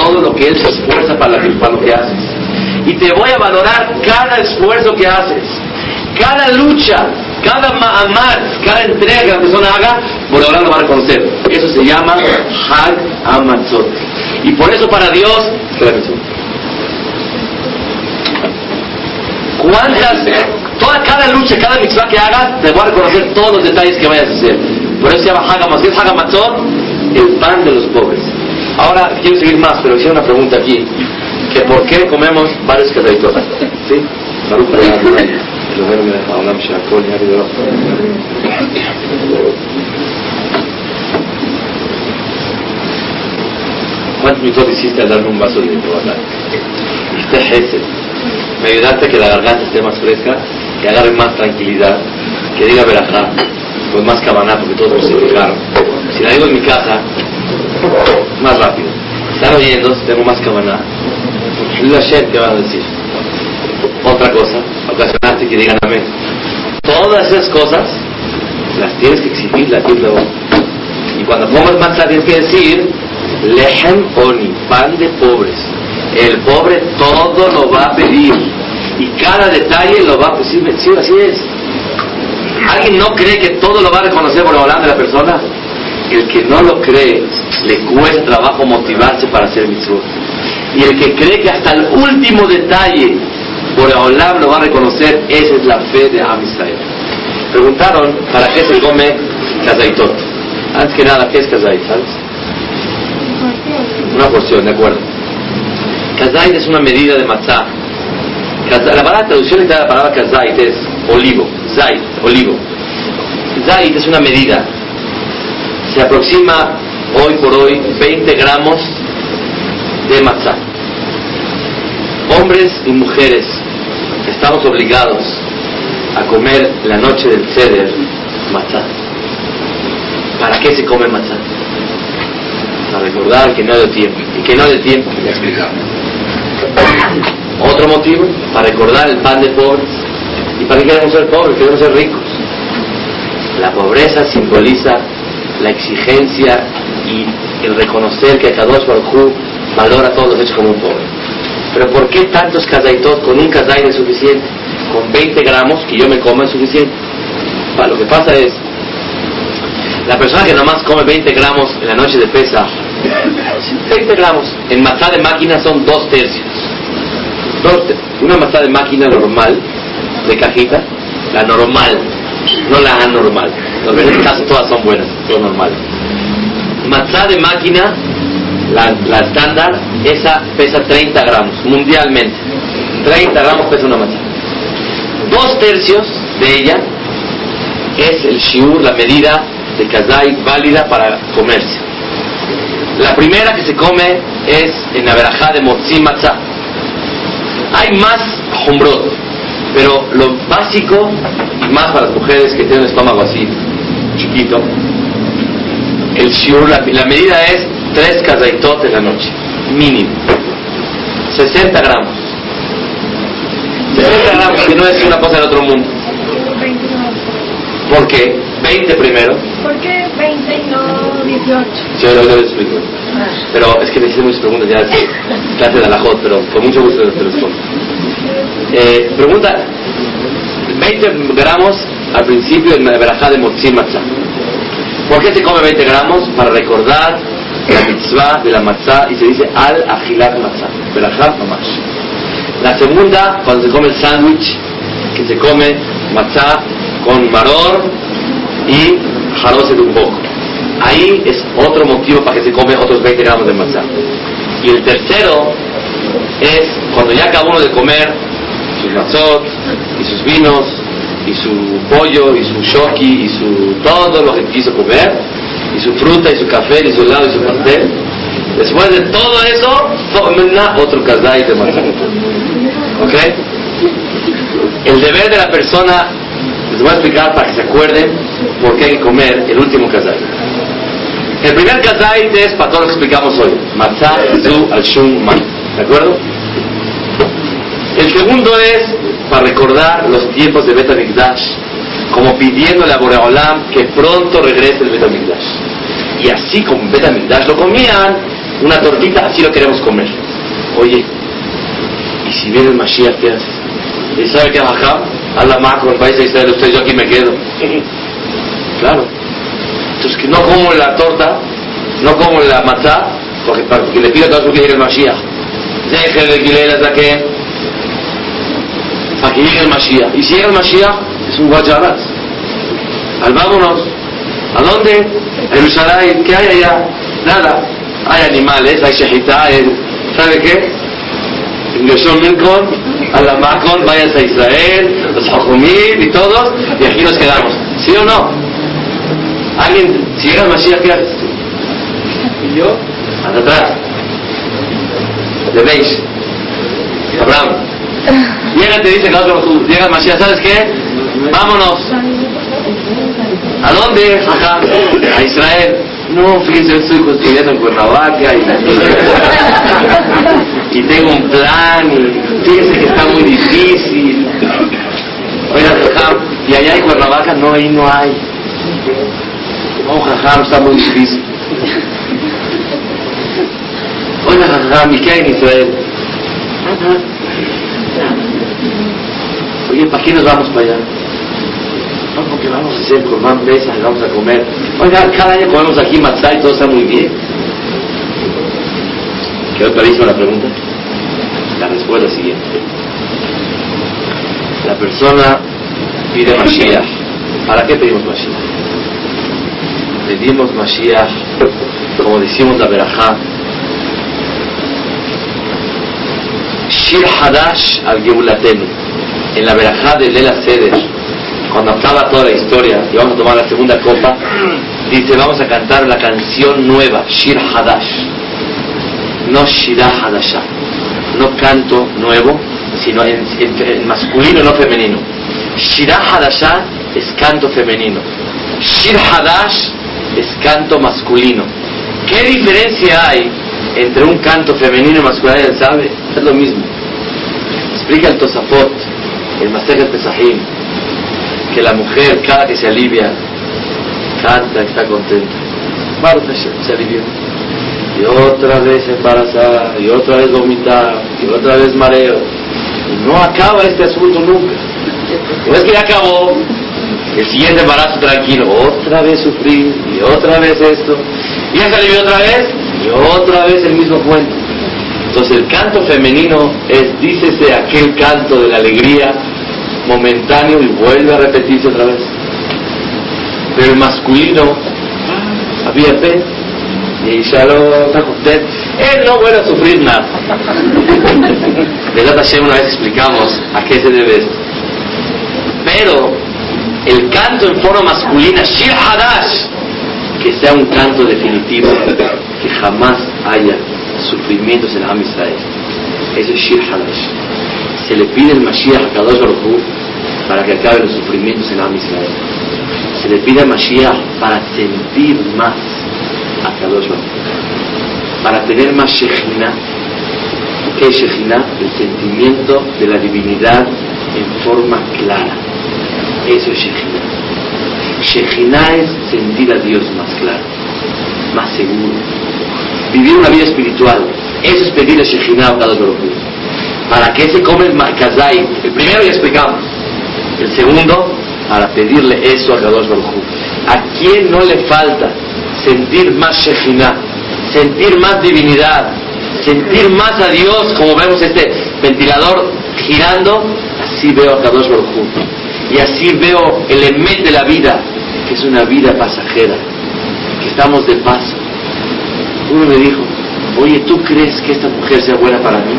todo lo que Él se esfuerza para, para lo que haces. Y te voy a valorar cada esfuerzo que haces, cada lucha, cada amar, cada entrega que la persona haga, por ahora lo va a reconocer. Eso se llama Hag Amatzot. Y por eso para Dios, cuántas, toda cada lucha, cada mitzvah que hagas, te voy a reconocer todos los detalles que vayas a hacer. Por eso se llama Hag Amatzot. Hag Amatzot, el pan de los pobres. Ahora quiero seguir más, pero hice una pregunta aquí, que por qué comemos varios casaditos. ¿Sí? ¿Cuántos minutos hiciste al darme un vaso de Coca-Cola? Este Gesed. Me ayudaste a que la garganta esté más fresca, que agarre más tranquilidad, que diga verajá, con más cabaná, porque todos se llegaron. Si la digo en mi casa, más rápido. Están oyendo, tengo más cabaná. La ¿qué van a decir? Otra cosa, ocasionaste que digan amén. Todas esas cosas las tienes que exigir, las tienes Y cuando comes matzah tienes que decir lehem oni, pan de pobres. El pobre todo lo va a pedir y cada detalle lo va a pedir. Sí, así es. ¿Alguien no cree que todo lo va a reconocer por hablar de la persona? El que no lo cree, le cuesta trabajo motivarse para hacer mitzvot. Y el que cree que hasta el último detalle por hablar lo va a reconocer, esa es la fe de Am Preguntaron, ¿para qué se come kazaitot? Antes que nada, ¿qué es kazait? ¿Sabes? Una porción, de acuerdo. Kazait es una medida de matzah. La palabra traducción de la palabra kazait es olivo, zait, olivo. Zait es una medida. Se aproxima hoy por hoy 20 gramos de matzah. Hombres y mujeres estamos obligados a comer la noche del ceder matzah. ¿Para qué se come matzah? Para recordar que no hay tiempo. Y que no hay tiempo. Otro motivo, para recordar el pan de pobres. ¿Y para qué queremos ser pobres? Queremos ser ricos. La pobreza simboliza la exigencia y el reconocer que Kadosh Baruj valora todos los hechos como un pobre. Pero ¿por qué tantos kazaitot? Con un kazait es suficiente. Con 20 gramos que yo me como es suficiente. lo que pasa es, la persona que nomás come 20 gramos en la noche de pesa, 20 gramos, en matzá de máquina son dos tercios. una matzá de máquina normal, de cajita, la normal, no la anormal. En este caso todas son buenas, todo normal. Matzá de máquina, la, estándar, esa pesa 30 gramos, mundialmente. 30 gramos pesa una matzá. Dos tercios de ella es el shiur, la medida de kazai válida para comerse. La primera que se come es en la verajá de motzi matzá. Hay más jumbrot, pero lo básico, y más para las mujeres que tienen el estómago así, chiquito, el shiur, la, medida es tres kazaitot en la noche, mínimo. 60 gramos. 60 gramos, que no es una cosa del otro mundo. ¿Por qué? 20 primero. ¿Por qué 20 y no 18? Sí, ahora lo explico. Pero es que me hicieron muchas preguntas ya, es clase de alajot, pero con mucho gusto te respondo. Eh, pregunta, 20 gramos al principio en la verajá de Motzim Matzah. ¿Por qué se come 20 gramos? Para recordar la mitzvah de la matzah y se dice al agilat matzah, verajá mamash. La segunda, cuando se come el sándwich, que se come matzah con maror y jarose de un poco. Ahí es otro motivo para que se come otros 20 gramos de matzah. Y el tercero es cuando ya acabó uno de comer sus matzot y sus vinos y su pollo y su shoki y su todo lo que quiso comer y su fruta y su café y su helado y su pastel Después de todo eso, otro kazay de matzah. ¿Ok? El deber de la persona, les voy a explicar para que se acuerden por qué hay que comer el último kazay. El primer kazay es para todo lo que explicamos hoy. Matzah, zu, al shum, man. ¿De acuerdo? El segundo es para recordar los tiempos de Bet como pidiéndole a Boreolam que pronto regrese el Bet Y así como Bet lo comían, una tortita, así lo queremos comer. Oye, ¿y si viene el Mashiach, qué haces? ¿Y sabe qué bajaba? A la macro, el país de Israel, usted yo aquí me quedo. Claro. Entonces, que no como la torta, no como la matzá, porque, porque le pido a todos que llegue el Mashiach. Deje de alquiler hasta para que llegue el Mashiach. Y si llega el Mashiach, es un guacharaz. Al vámonos. ¿A dónde? A Jerusalén. ¿Qué hay allá? Nada. Hay animales, hay shahita, hay... ¿sabe qué? Ingresó Milcon, a la Macon, vayas a Israel, los Jajumim y todos, y aquí nos quedamos. ¿Sí o no? ¿Alguien, si llega el Mashiach, qué haces? ¿Y yo? Hasta atrás. ¿De veis? Abraham. Llega te dice, llega el ¿sabes qué? Vámonos. ¿A dónde? Ajá. A Israel. No, fíjense, estoy construyendo en Cuernavaca y, tengo un plan y fíjense que está muy difícil. Oiga, jajam, y allá en Cuernavaca no, ahí no hay. No, jajam, está muy difícil. Oiga, jajam, ¿y qué hay en Israel? ¿Para qué nos vamos para allá? No, porque vamos a hacer Corban Pesa y vamos a comer. Oiga, cada año comemos aquí matzah y todo está muy bien. ¿Quedó clarísima la pregunta? La respuesta es la siguiente. La persona pide Mashiach. ¿Para qué pedimos Mashiach? Pedimos Mashiach, como decimos la Berajá, Shir Hadash al Geulatenu. En la verajá de Lela Seder, cuando acaba toda la historia y vamos a tomar la segunda copa, dice: Vamos a cantar la canción nueva, Shir Hadash. No Shirah Hadashah. No canto nuevo, sino en, masculino, no femenino. Shirah Hadashah es canto femenino. Shir Hadash es canto masculino. ¿Qué diferencia hay entre un canto femenino y masculino, ¿sabe? Es lo mismo. Explica el Tosafot, el Masejet Pesahim, que la mujer cada que se alivia, canta, está contenta. se alivió. Y otra vez embarazada, y otra vez vomitar, y otra vez mareo. Y no acaba este asunto nunca. No es que ya acabó, el siguiente embarazo tranquilo, otra vez sufrir, y otra vez esto, y ya se alivió otra vez, y otra vez el mismo cuento. Entonces el canto femenino es, dícese, aquel canto de la alegría momentáneo y vuelve a repetirse otra vez. Pero el masculino, había fe, y ya lo está contento. Él no vuelve a sufrir nada. De Hashem una vez explicamos a qué se debe esto. Pero el canto en forma masculina, Shir Hadash, que sea un canto definitivo, que jamás haya sufrimientos en Am Israel. Eso es Shir Hadash. Se le pide el Mashiach a Kadosh Baruch para que acabe los sufrimientos en Am Israel. Se le pide al Mashiach para sentir más a Kadosh Baruch para tener más Shekhinah. ¿Qué es Shekhinah? El sentimiento de la divinidad en forma clara. Eso es Shekhinah. Shekhinah es sentir a Dios más claro, más seguro. Vivir una vida espiritual. Eso es pedir a Shekhinah a cada ¿Para qué se come el? El primero ya explicamos. El segundo, para pedirle eso a Kadosh Baruj ¿A quién no le falta sentir más Shekhinah? Sentir más divinidad, sentir más a Dios, como vemos este ventilador girando, así veo a Kadosh Baruj y así veo el emet de la vida, que es una vida pasajera, que estamos de paso uno me dijo, oye, ¿tú crees que esta mujer sea buena para mí?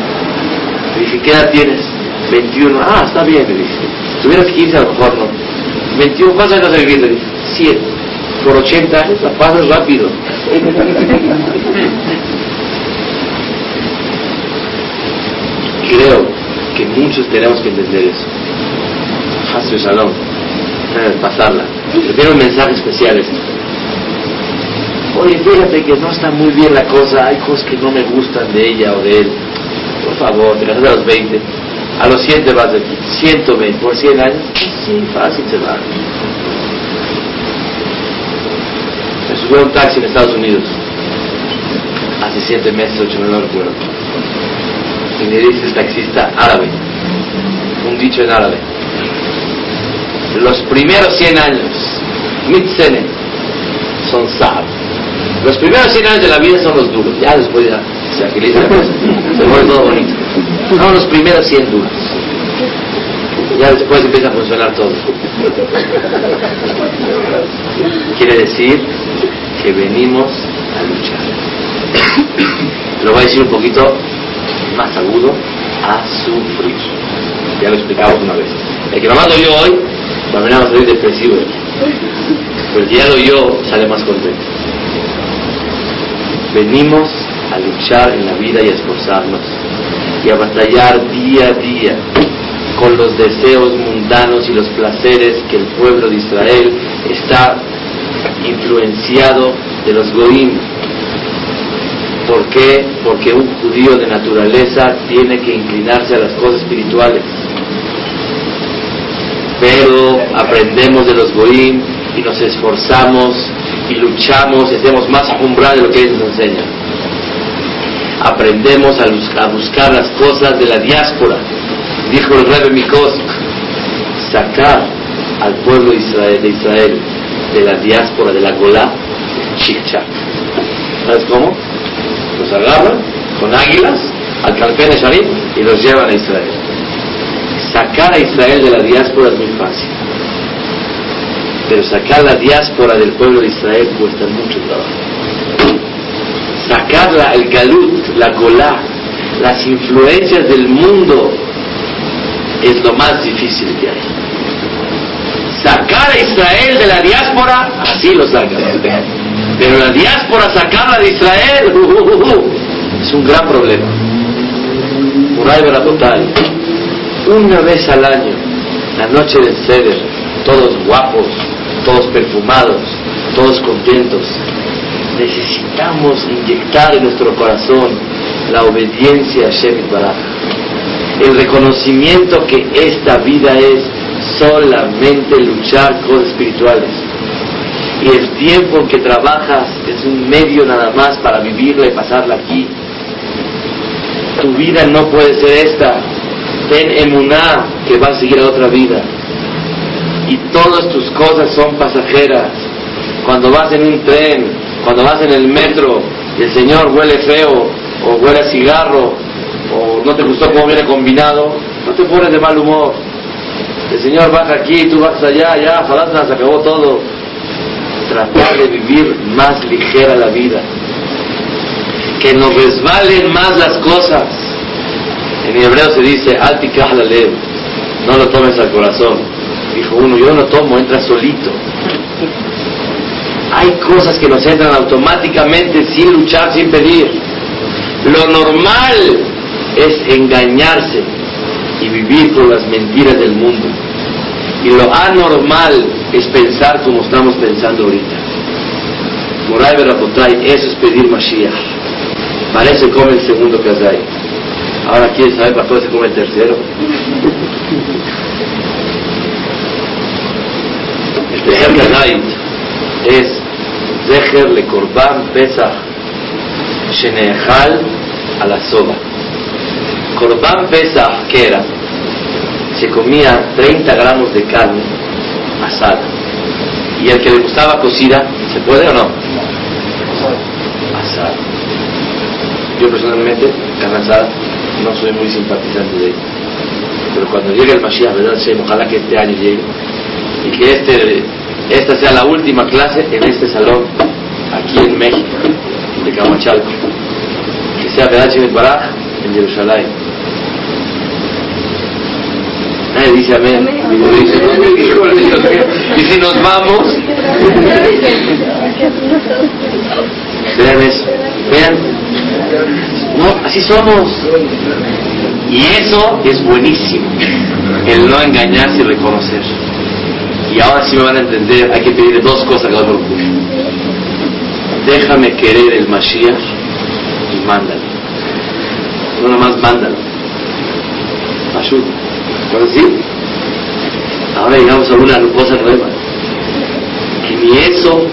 Le dije, ¿qué edad tienes? 21. Ah, está bien, le dije. Tuvieras 15 a lo mejor no. 21, ¿cuántos años vas a vivir? Le dije, 100. Por 80 años ¿eh? la pasas rápido. Creo que muchos tenemos que entender eso. Hazme shalom. Pasarla. Prefiero mensajes especiales Oye, fíjate que no está muy bien la cosa, hay cosas que no me gustan de ella o de él. Por favor, te casas a los 20, a los 100 te vas de aquí. 120, por 100 años, sí, fácil se va. Me subió a un taxi en Estados Unidos hace 7 meses, 8 no lo recuerdo. Y me dice el taxista árabe, un dicho en árabe. Los primeros 100 años, mitzene, son sab. Los primeros 100 años de la vida son los duros, ya después ya se agiliza la cosa, se pone todo bonito. Son los primeros 100 duros. Ya después empieza a funcionar todo. Quiere decir que venimos a luchar. Lo voy a decir un poquito más agudo, a sufrir. Ya lo explicamos una vez. El que nomás lo oyó hoy, también va a salir depresivo. Pero el que ya lo oyó, sale más contento. Venimos a luchar en la vida y a esforzarnos y a batallar día a día con los deseos mundanos y los placeres que el pueblo de Israel está influenciado de los goim. ¿Por qué? Porque un judío de naturaleza tiene que inclinarse a las cosas espirituales. Pero aprendemos de los goim y nos esforzamos y luchamos y hacemos más umbral de lo que ellos nos enseñan. Aprendemos a, a buscar las cosas de la diáspora. Dijo el Rebbe Mikosk, sacar al pueblo de Israel, de de la diáspora de la Golá, chic-chac. ¿Sabes cómo? Los agarran con águilas al Calpén Sharim y los llevan a Israel. Sacar a Israel de la diáspora es muy fácil. Pero sacar la diáspora del pueblo de Israel cuesta mucho trabajo. Sacarla, el galut, la golá, las influencias del mundo es lo más difícil que hay. Sacar a Israel de la diáspora, así lo sacan. Pero la diáspora, sacarla de Israel, uh, uh, uh, uh, es un gran problema. Muray total. Una vez al año, la noche del Seder, todos guapos, todos perfumados, todos contentos. Necesitamos inyectar en nuestro corazón la obediencia a Shem Baraj. El reconocimiento que esta vida es solamente luchar cosas espirituales. Y el tiempo en que trabajas es un medio nada más para vivirla y pasarla aquí. Tu vida no puede ser esta. Ten emuná que va a seguir a otra vida. Y todas tus cosas son pasajeras. Cuando vas en un tren, cuando vas en el metro, y el Señor huele feo, o huele a cigarro, o no te gustó cómo viene combinado, no te pones de mal humor. El Señor baja aquí, tú bajas allá, ya, falatna, se acabó todo. Tratar de vivir más ligera la vida. Que nos resbalen más las cosas. En hebreo se dice, lev, no lo tomes al corazón. Dijo uno, yo no tomo, entra solito. Hay cosas que nos entran automáticamente sin luchar, sin pedir. Lo normal es engañarse y vivir con las mentiras del mundo. Y lo anormal es pensar como estamos pensando ahorita. Moray Berapotay, eso es pedir Mashiach. Para eso come el segundo Kazay. Ahora quieren saber para qué se come el tercero. Tercer Kazay es Zecher le Korban Pesach Shenehal a la soba. Korban Pesach, ¿qué era? Se comía 30 gramos de carne asada. Y el que le gustaba cocida, ¿se puede o no? Asada. Yo personalmente, carne asada, no soy muy simpatizante de ella. Pero cuando llegue el Mashiach, ¿verdad? Ojalá que este año llegue. Y que este, esta sea la última clase en este salón, aquí en México, de Camachalco. Que sea. Shem Baraj en Jerusalén. Nadie dice amén. Y si nos vamos, vean eso. Vean. No, así somos. Y eso es buenísimo, el no engañarse y reconocer. Y ahora sí me van a entender, hay que pedir dos cosas a uno. Déjame querer el Mashiach y mándalo. No nomás mándalo. Ayuda. ¿Puedo decir? Ahora llegamos a una cosa nueva. Que ni eso,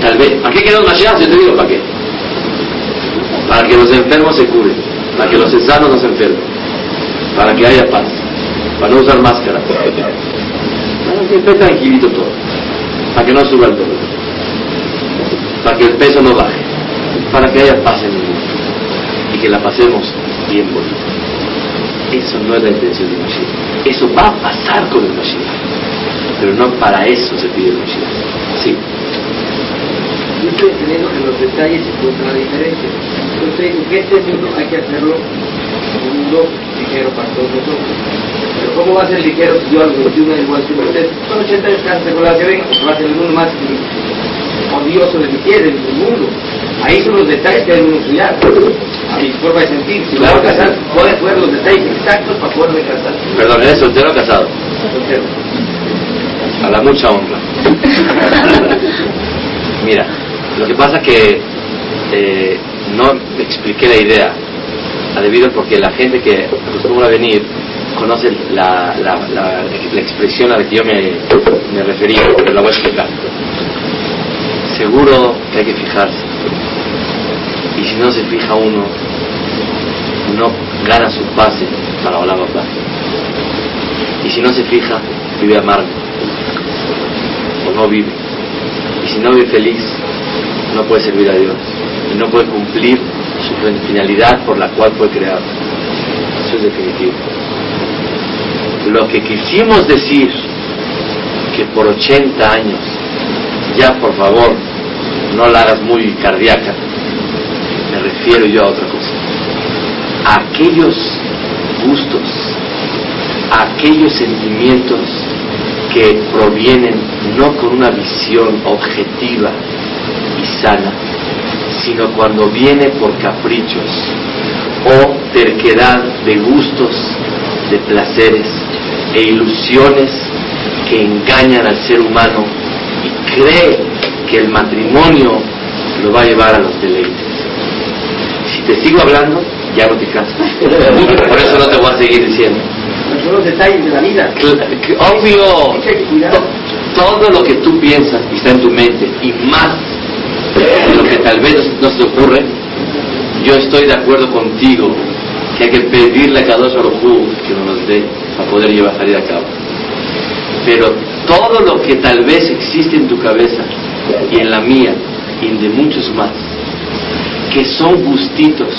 tal vez. ¿Para qué queremos Mashiach? Yo te digo, ¿para qué? Para que los enfermos se curen. Para que los sanos no se enfermen. Para que haya paz. Para no usar máscara. Esté tranquilito todo. Para que no suba el dolor. Para que el peso no baje. Para que haya paz en el mundo. Y que la pasemos bien bonito. Eso no es la intención de Mashiach. Eso va a pasar con el Mashiach. Pero no para eso se pide el Mashiach. Sí. Estoy entendiendo que los detalles se encuentran la diferencia. Entonces que este hay que hacerlo mundo ligero para todos nosotros. Pero ¿cómo va a ser ligero si yo a los 21 igual que usted? Son 80 años con la que porque va a ser el mundo más odioso de mi tierra, en el mundo. Ahí son los detalles que deben estudiar. A mi forma de sentir. Si me voy a casar, voy a poner los detalles exactos para poderme casar. Perdón, ¿eres soltero o casado? Soltero. A la mucha honra. Mira, lo que pasa que eh, no expliqué la idea, a debido porque la gente que acostumbra venir conoce la, la, la, expresión a la que yo me, me refería, pero la voy a explicar. Seguro que hay que fijarse. Y si no se fija uno, no gana su pase para volar papá. Y si no se fija, vive amargo. O no vive. Y si no vive feliz, no puede servir a Dios. Y no puede cumplir su finalidad por la cual fue creado. Eso es definitivo. Lo que quisimos decir, que por 80 años, ya por favor, no la hagas muy cardíaca, me refiero yo a otra cosa. Aquellos gustos, aquellos sentimientos que provienen no con una visión objetiva y sana, sino cuando viene por caprichos o terquedad de gustos, de placeres e ilusiones que engañan al ser humano y cree que el matrimonio lo va a llevar a los deleites. Si te sigo hablando, ya no te casas. Por eso no te voy a seguir diciendo. Son los detalles de la vida. Obvio, todo lo que tú piensas y está en tu mente, y más lo que tal vez no se ocurre, yo estoy de acuerdo contigo que hay que pedirle a Kadosh Baruj Hu que nos dé para poder llevar salir a cabo. Pero todo lo que tal vez existe en tu cabeza y en la mía y en de muchos más, que son gustitos,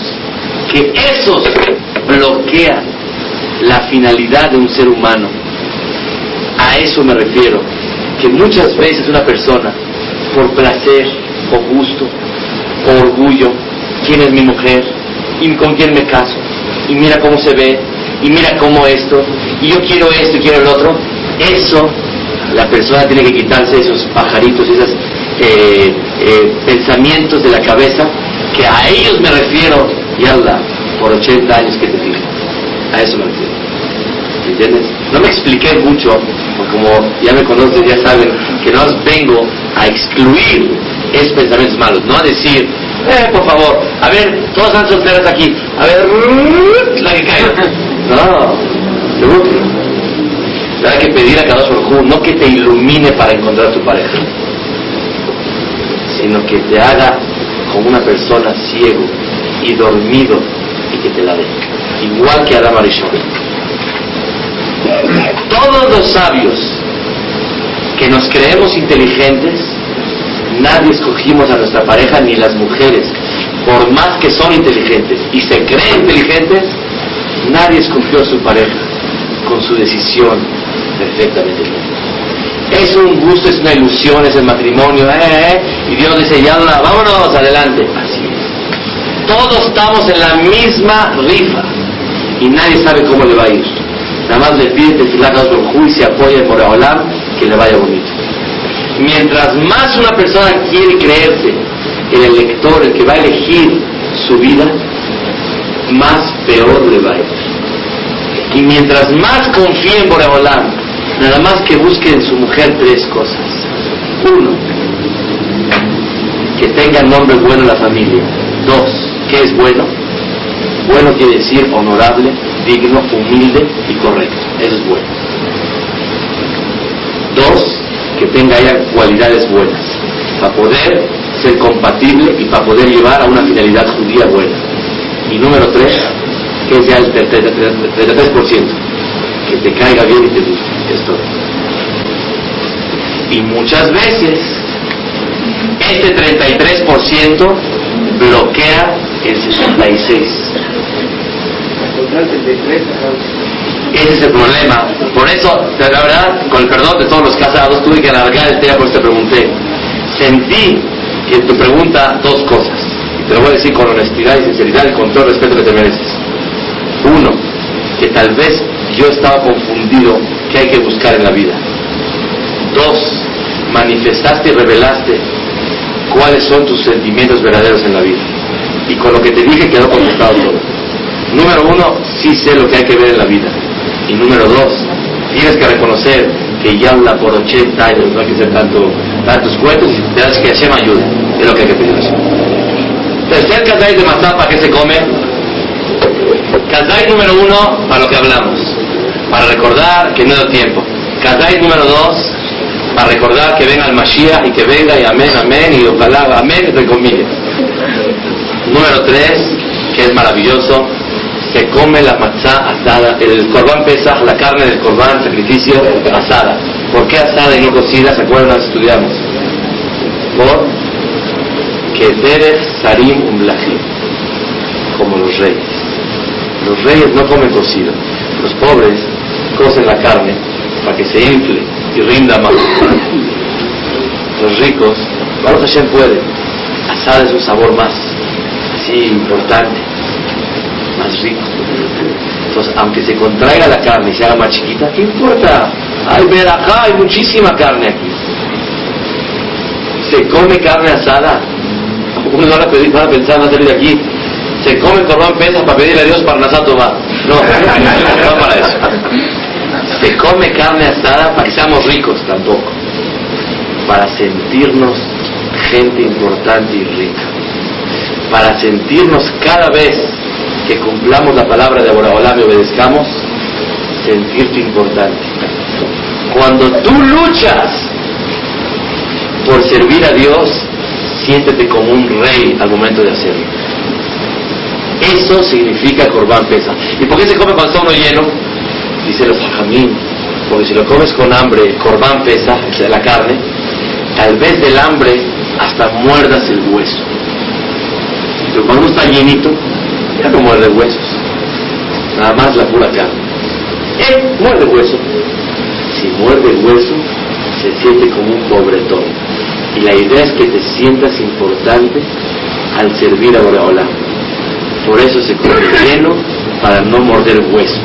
que esos bloquean la finalidad de un ser humano. A eso me refiero, que muchas veces una persona, por placer o gusto o orgullo, quién es mi mujer y con quién me caso, y mira cómo se ve, y mira cómo esto, y yo quiero esto y quiero el otro, eso la persona tiene que quitarse esos pajaritos, esos eh, eh, pensamientos de la cabeza, que a ellos me refiero, y Allah, por 80 años que te fijas. A eso me refiero. ¿Me entiendes? No me expliqué mucho, como ya me conocen, ya saben que no vengo a excluir esos pensamientos malos, no a decir, eh, por favor, a ver, todos están solteros aquí, a ver, la que caiga. No, no. Hay que pedir a cada uno, no que te ilumine para encontrar tu pareja, sino que te haga como una persona ciego y dormido y que te la dé. Igual que Adam Arishon. Todos los sabios que nos creemos inteligentes, nadie escogimos a nuestra pareja ni las mujeres, por más que son inteligentes y se creen inteligentes, nadie escogió a su pareja con su decisión perfectamente. Es un gusto, es una ilusión, es el matrimonio, eh, eh, y Dios dice, ya no, vámonos, adelante. Así es. Todos estamos en la misma rifa y nadie sabe cómo le va a ir. Nada más le pide tefilá a y se apoya por hablar que le vaya bonito. Mientras más una persona quiere creerse el elector, el que va a elegir su vida, más peor le va a ir. Y mientras más confíe en Boreolam, nada más que busque en su mujer tres cosas. Uno, que tenga nombre bueno en la familia. Dos, que es bueno. Bueno quiere decir honorable, digno, humilde y correcto. Eso es bueno. Dos, que tenga ya cualidades buenas para poder ser compatible y para poder llevar a una finalidad judía buena. Y número tres, que sea el 33%, que te caiga bien y te guste. Es todo. Y muchas veces ese 33% bloquea el 66%. Ese es el problema. Por eso, la verdad, con el perdón de todos los casados, tuve que alargar el tema, por te pregunté. Sentí que tu pregunta dos cosas. Y te lo voy a decir con honestidad y sinceridad y con todo el respeto que te mereces. Uno, que tal vez yo estaba confundido qué hay que buscar en la vida. Dos, manifestaste y revelaste cuáles son tus sentimientos verdaderos en la vida. Y con lo que te dije quedó contestado todo. Número uno, sí sé lo que hay que ver en la vida. Y número dos, tienes que reconocer que ya habla por 80 años, no hay que hacer tanto, tantos cuentos, y te das que Hashem ayude. Es lo que hay que pedir. Tercer kazay de Matzah, ¿para qué se come? Kazay número uno, para lo que hablamos. Para recordar que no da tiempo. Kazay número dos, para recordar que venga el Mashiach y que venga y amén, amén, y ojalá, amén, entre comillas. Número tres, que es maravilloso, se come la matzá asada, el corbán pesa, la carne del corbán, sacrificio asada. ¿Por qué asada y no cocida? ¿Se acuerdan? Estudiamos. Por que debe sarim umlahim, como los reyes. Los reyes no comen cocido. Los pobres cocen la carne para que se infle y rinda más. Los ricos, Baruch Hashem puede. Asada es un sabor más así importante más rico. Entonces, aunque se contraiga la carne y se haga más chiquita, ¿qué importa? Hay verajá, hay muchísima carne aquí. Se come carne asada. Uno va a, pedir, va a pensar, a salir de aquí. Se come corbán pesas para pedirle a Dios para Nasato va. No, no para eso. Se come carne asada para que seamos ricos tampoco. Para sentirnos gente importante y rica. Para sentirnos cada vez que cumplamos la palabra de Boraholam y obedezcamos, sentirte importante. Cuando tú luchas por servir a Dios, siéntete como un rey al momento de hacerlo. Eso significa Corbán Pesa. ¿Y por qué se come cuando está lleno? Dice los hajamim, porque si lo comes con hambre, Corbán Pesa, sea, la carne, tal vez del hambre hasta muerdas el hueso. Pero cuando está llenito, ya no muerde huesos, nada más la pura carne. Él muerde hueso. Si muerde hueso, se siente como un pobretón. Y la idea es que te sientas importante al servir a Boreolam. Por eso se come lleno para no morder huesos.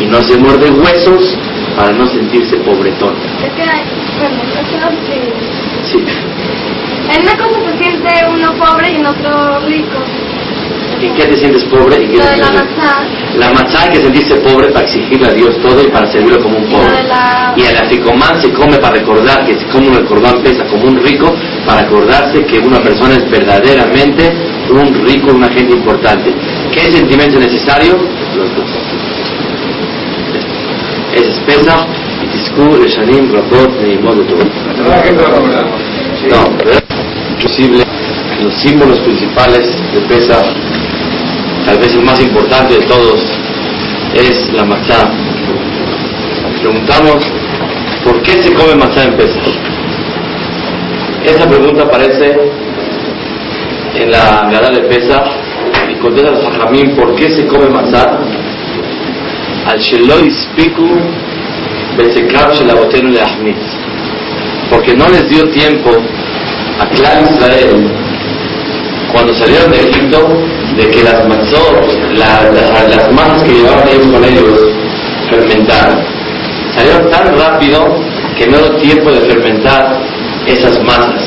Y no se muerde huesos para no sentirse pobretón. Es que, bueno, eso que... Sí. En una cosa se siente uno pobre y en otro rico. ¿En qué te sientes pobre? ¿En qué Lo te de la sientes-. La matzá hay que sentirse pobre para exigirle a Dios todo y para servirlo como un pobre. Y el aficomán se come para recordar que se come un corbán pesa como un rico, para acordarse que una persona es verdaderamente un rico, una gente importante. ¿Qué sentimiento es necesario? Los dos. Es espesa y tisku, reshanim, rabot, neimot, de todo. No, ¿verdad? posible los símbolos principales de Pesach, tal vez el más importante de todos, es la matzá. Preguntamos, ¿por qué se come matzá en Pesach? Esa pregunta aparece en la Gadá de Pesach y contesta a Sajamín, ¿por qué se come matzá? Al Shelo Ispiku Besekar Shelabotenu. Porque no les dio tiempo a Clan Israel cuando salieron de Egipto de que las matzot, la- la- las masas que llevaban ellos con ellos fermentaran. Salieron tan rápido que no dio tiempo de fermentar esas masas.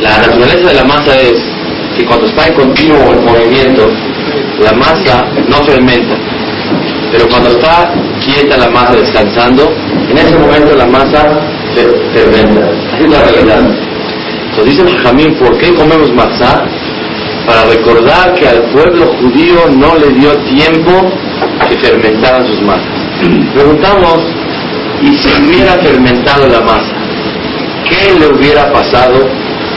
La naturaleza de la masa es que cuando está en continuo movimiento, la masa no fermenta. Pero cuando está quieta la masa descansando, en ese momento la masa fermenta. Así es la realidad. Entonces dicen Jamín, ¿por qué comemos matzá? Para recordar que al pueblo judío no le dio tiempo que fermentaran sus masas. Preguntamos, ¿y si hubiera fermentado la masa? ¿Qué le hubiera pasado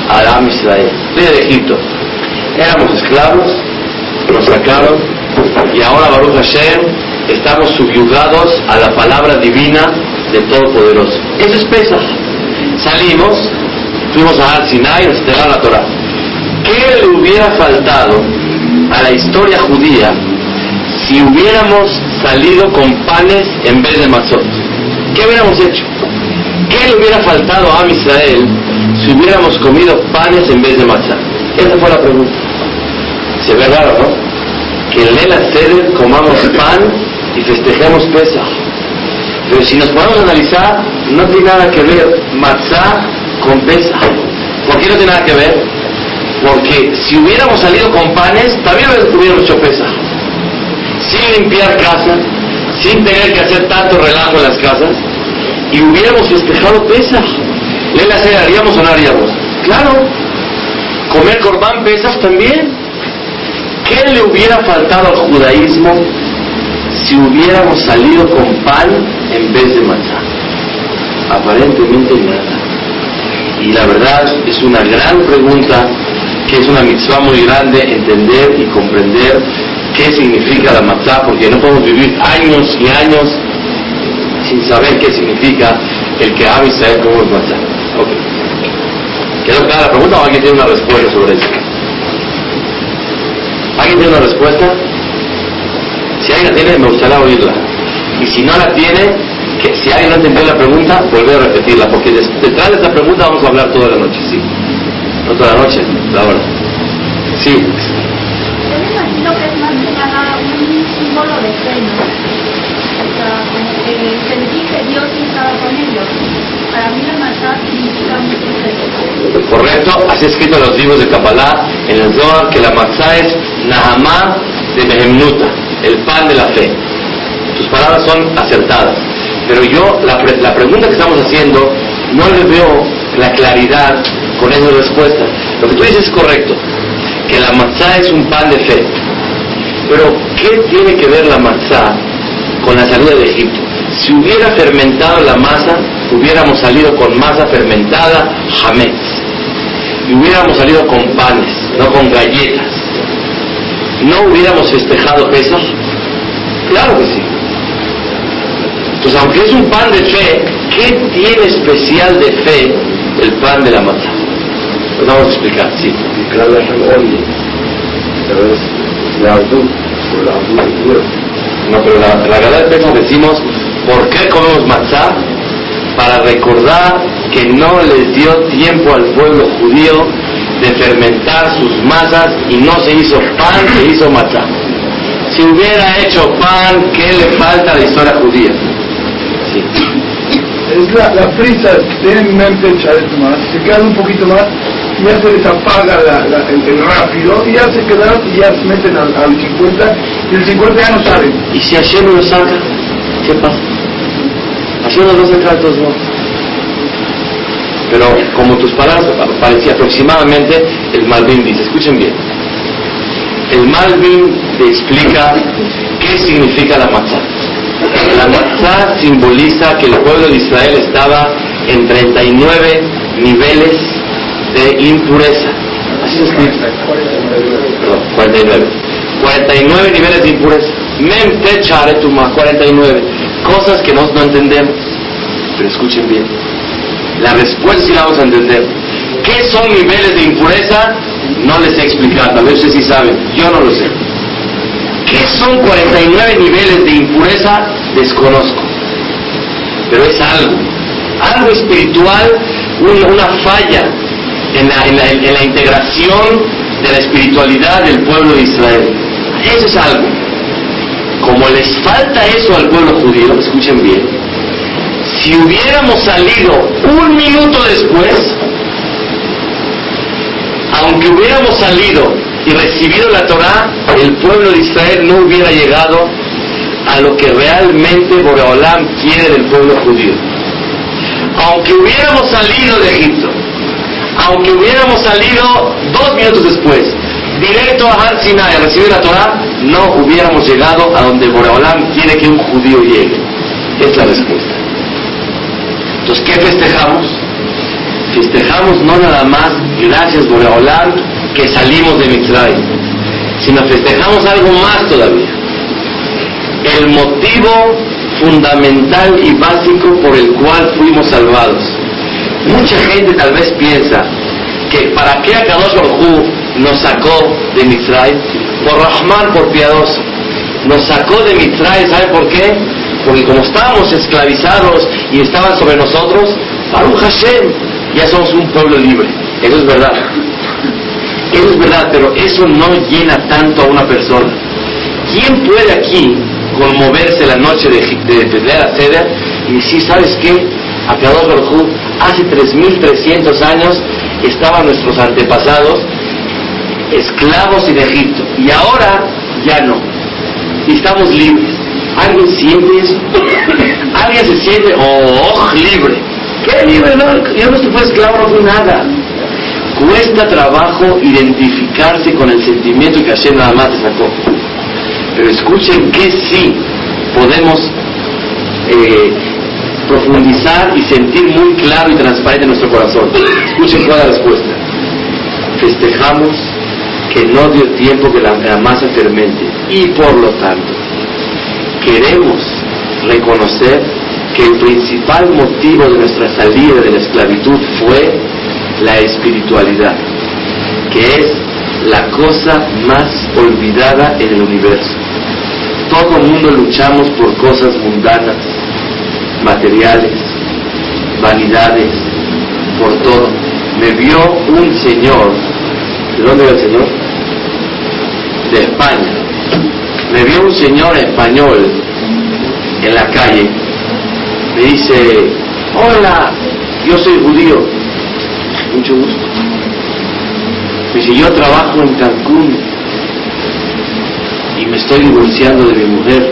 a Adam Israel? De Egipto. Éramos esclavos, nos sacaron y ahora Baruch Hashem estamos subyugados a la palabra divina del Todopoderoso. Eso es pesa. Salimos, fuimos a Al Sinai, nos la Torah. ¿Qué le hubiera faltado a la historia judía si hubiéramos salido con panes en vez de mazot? ¿Qué hubiéramos hecho? ¿Qué le hubiera faltado a Israel si hubiéramos comido panes en vez de matzah? Esa fue la pregunta. Se ve raro, ¿no? Que en la sede comamos pan y festejemos Pesach. Pero si nos podemos analizar, no tiene nada que ver matzah con Pesach. ¿Por qué no tiene nada que ver? Porque si hubiéramos salido con panes, también hubiéramos hecho Pesach. Sin limpiar casa, sin tener que hacer tanto relajo en las casas, y hubiéramos festejado Pesach. ¿Le haríamos o no haríamos? Claro. Comer corbán Pesach también. ¿Qué le hubiera faltado al judaísmo si hubiéramos salido con pan en vez de matzah? Aparentemente nada. Y la verdad es una gran pregunta, que es una mitzvah muy grande entender y comprender qué significa la matzah, porque no podemos vivir años y años sin saber qué significa el que Am Israel como es matzah. Ok. ¿Quedó clara la pregunta o alguien tiene una respuesta sobre eso? ¿Alguien tiene una respuesta? Si alguien la tiene, me gustaría oírla. Y si no la tiene, que si alguien no entendió la pregunta, volver a repetirla, porque detrás de esta pregunta vamos a hablar toda la noche, ¿sí? No toda la noche, la hora. Sí. Yo me imagino que es más que nada un símbolo de fe, ¿no? O sea, como que sentí que Dios estaba con ellos. Para mí la matzah significa mucho fe. Correcto, así escrito en los libros de Kabbalah, en el Zohar, que la matzah es Nahamá de Behemnuta, el pan de la fe. Tus palabras son acertadas. Pero yo, la, pre- la pregunta que estamos haciendo, no le veo la claridad con esa respuesta. Lo que tú dices es correcto, que la matzá es un pan de fe. Pero, ¿qué tiene que ver la matzá con la salida de Egipto? Si hubiera fermentado la masa, hubiéramos salido con masa fermentada, hametz. Y hubiéramos salido con panes, no con galletas. ¿No hubiéramos festejado Pesach? Claro que sí. Entonces, aunque es un pan de fe, ¿qué tiene especial de fe el pan de la matzá? Pues vamos a explicar, sí. No, pero la, la Gala de Pesach decimos, ¿por qué comemos matzá? Para recordar que no les dio tiempo al pueblo judío de fermentar sus masas y no se hizo pan, se hizo matzá. Si hubiera hecho pan, ¿qué le falta a la historia judía? Sí. Es la, la prisa, tienen en mente echar esto más, se quedan un poquito más, ya se les apaga la, el, el rápido, y ya se quedaron y ya se meten al, al 50, y el 50 ya no salen. ¿Y si Hashem lo saca? ¿Qué pasa? Hashem nos va a sacar de todos modos. Pero como tus palabras parecía aproximadamente, el Malvin dice, escuchen bien, el Malvin te explica qué significa la matzá. La matzá simboliza que el pueblo de Israel estaba en 39 niveles de impureza. Así se escribe. Perdón, 49. 49 niveles de impureza. Mem te charetuma, 49. Cosas que no, no entendemos. Pero escuchen bien. La respuesta sí la vamos a entender. ¿Qué son niveles de impureza? No les he explicado. Vez ustedes sí saben. Yo no lo sé. ¿Qué son 49 niveles de impureza? Desconozco. Pero es algo. Algo espiritual, un- una falla en la, en la- integración de la espiritualidad del pueblo de Israel. Eso es algo. Como les falta eso al pueblo judío, escuchen bien, si hubiéramos salido un minuto después, aunque hubiéramos salido y recibido la Torá, el pueblo de Israel no hubiera llegado a lo que realmente Boreolam quiere del pueblo judío. Aunque hubiéramos salido de Egipto, aunque hubiéramos salido dos minutos después, directo a Har Sinai a recibir la Torah, no hubiéramos llegado a donde Boreolam quiere que un judío llegue. Es la respuesta. Entonces, ¿qué festejamos? Festejamos no nada más, gracias Boreolam, que salimos de Mitzray, sino festejamos algo más todavía. El motivo fundamental y básico por el cual fuimos salvados. Mucha gente tal vez piensa que para qué Akadosh Baruj nos sacó de Mitzray, por Rahman, por piadoso. Nos sacó de Mitzray, ¿sabe por qué? Porque como estábamos esclavizados y estaban sobre nosotros, Baruch Hashem, ya somos un pueblo libre. Eso es verdad. Eso es verdad, pero eso no llena tanto a una persona. ¿Quién puede aquí conmoverse la noche de, de, de la y decir, ¿sabes qué? A Baruj hace 3.300 años estaban nuestros antepasados esclavos en Egipto y ahora ya no. Y estamos libres. ¿Alguien siente eso? ¿Alguien se siente, oh, libre? ¿Qué libre? No, yo no fue esclavo, no fue nada. Cuesta trabajo identificarse con el sentimiento que Hashem nada más te sacó. Pero escuchen que sí podemos eh, profundizar y sentir muy claro y transparente en nuestro corazón. Escuchen es la respuesta. Festejamos que no dio tiempo que la masa fermente y por lo tanto queremos reconocer que el principal motivo de nuestra salida de la esclavitud fue la espiritualidad, que es la cosa más olvidada en el universo. Todo el mundo luchamos por cosas mundanas, materiales, vanidades, por todo. Me vio un señor, ¿de dónde era el señor? De España. Me vio un señor español en la calle. Me dice, hola, yo soy judío. Mucho gusto. Me dice, yo trabajo en Cancún y me estoy divorciando de mi mujer.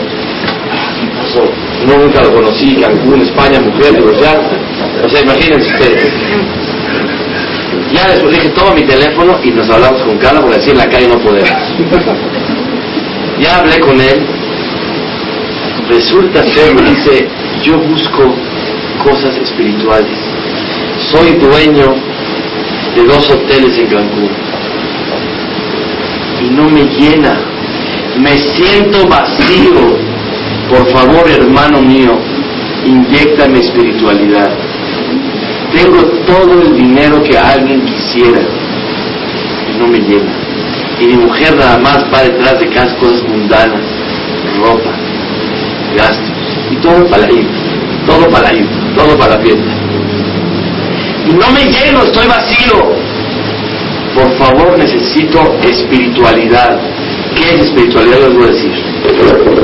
¿Qué pasó? No, nunca lo conocí, Cancún, España, mujer, divorciada. O sea, imagínense ustedes. Ya después dije, toma mi teléfono y nos hablamos con Carla porque así en la calle no podemos. Ya hablé con él. Resulta ser, me dice, yo busco cosas espirituales. Soy dueño de dos hoteles en Cancún. Y no me llena. Me siento vacío. Por favor, hermano mío, inyectame espiritualidad. Tengo todo el dinero que alguien quisiera y no me llena. Y mi mujer nada más va detrás de cada cosas mundanas, ropa, gastos, y todo para ir, todo para ir, todo para la fiesta. Y no me lleno, estoy vacío. Por favor, necesito espiritualidad. ¿Qué es espiritualidad? Les voy a decir.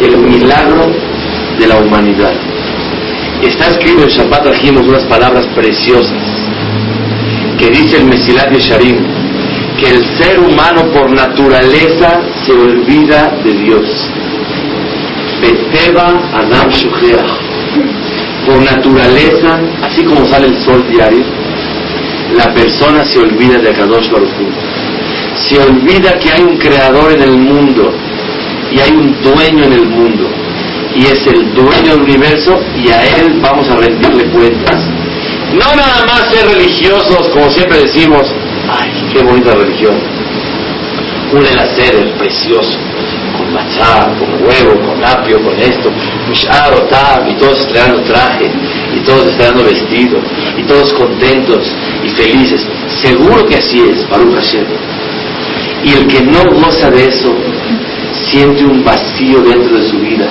El milagro de la humanidad. Está escrito en Shabbat trajimos unas palabras preciosas que dice el Mesilat Yesharim que el ser humano por naturaleza se olvida de Dios. Beteba Shucheach. Por naturaleza, así como sale el sol diario, la persona se olvida de Akadosh Baruch. Se olvida que hay un creador en el mundo y hay un dueño en el mundo y es el dueño del universo y a él vamos a rendirle cuentas. No nada más ser religiosos, como siempre decimos, ay, qué bonita religión. Un el precioso, con machá, con huevo, con apio, con esto, y todos estrenando traje, y todos estrenando vestido, y todos contentos y felices. Seguro que así es, Baruch Hashem. Y el que no goza de eso, siente un vacío dentro de su vida.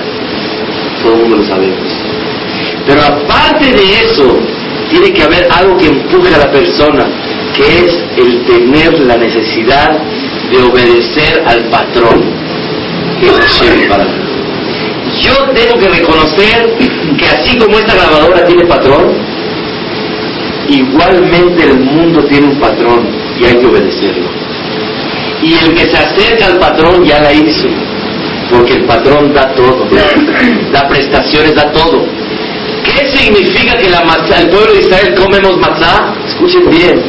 Todo el mundo lo sabemos. Pero aparte de eso, tiene que haber algo que empuje a la persona, que es el tener la necesidad de obedecer al patrón. Yo tengo que reconocer que así como esta grabadora tiene patrón, igualmente el mundo tiene un patrón y hay que obedecerlo. Y el que se acerca al patrón ya la hizo. Porque el patrón da todo, da prestaciones, da todo. ¿Qué significa que la matzá, el pueblo de Israel comemos matzá? Escuchen bien,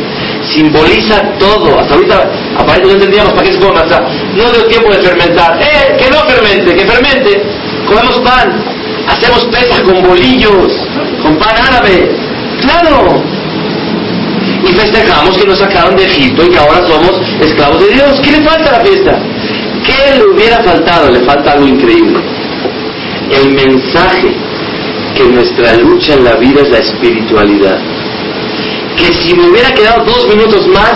simboliza todo. Hasta ahorita, aparentemente no entendíamos para qué se come matzá. No dio tiempo de fermentar. ¡Eh! Que no fermente, que fermente. Comemos pan. Hacemos pesas con bolillos, con pan árabe. ¡Claro! Y festejamos que nos sacaron de Egipto y que ahora somos esclavos de Dios. ¿Qué le falta a la fiesta? ¿Qué le hubiera faltado? Le falta algo increíble. El mensaje que nuestra lucha en la vida es la espiritualidad. Que si me hubiera quedado dos minutos más,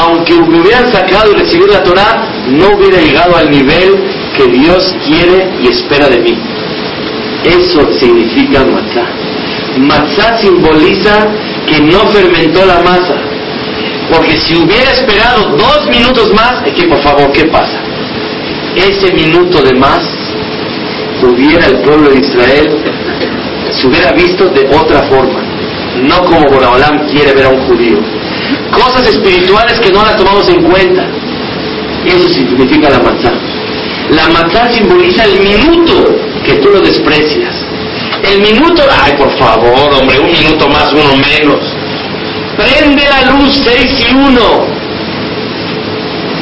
aunque me hubieran sacado y recibido la Torah, no hubiera llegado al nivel que Dios quiere y espera de mí. Eso significa matzah. Matzah simboliza que no fermentó la masa. Porque si hubiera esperado dos minutos más, es que por favor, ¿qué pasa? Ese minuto de más hubiera el pueblo de Israel se hubiera visto de otra forma, no como Boraholam quiere ver a un judío. Cosas espirituales que no las tomamos en cuenta. Eso significa la matzá. La matzá simboliza el minuto que tú lo desprecias. El minuto, ay por favor, hombre, un minuto más, uno menos. Prende la luz seis y uno.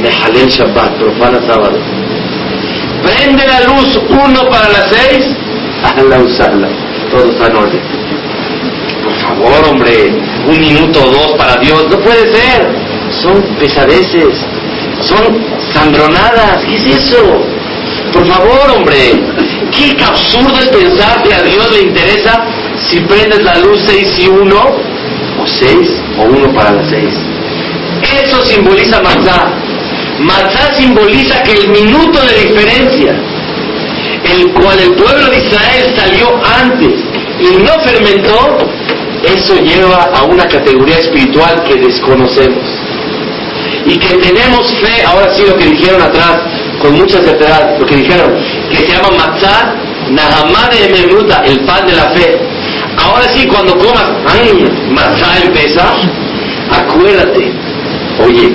Mejalel Shabbat, profana sábado. Prende la luz uno para las seis, la usarla. Todo está en orden. Por favor, hombre, un minuto o dos para Dios. No puede ser. Son pesadeces. Son sandronadas. ¿Qué es eso? Por favor, hombre. Qué absurdo es pensar que a Dios le interesa si prendes la luz seis y uno, o seis, o uno para las seis. Eso simboliza matzá. Matzá simboliza que el minuto de diferencia, el cual el pueblo de Israel salió antes y no fermentó, eso lleva a una categoría espiritual que desconocemos. Y que tenemos fe, ahora sí lo que dijeron atrás, con mucha certeza, lo que dijeron, que se llama matzah, nahamá de menuta, el pan de la fe. Ahora sí, cuando comas, ay, matzah empieza, acuérdate, oye,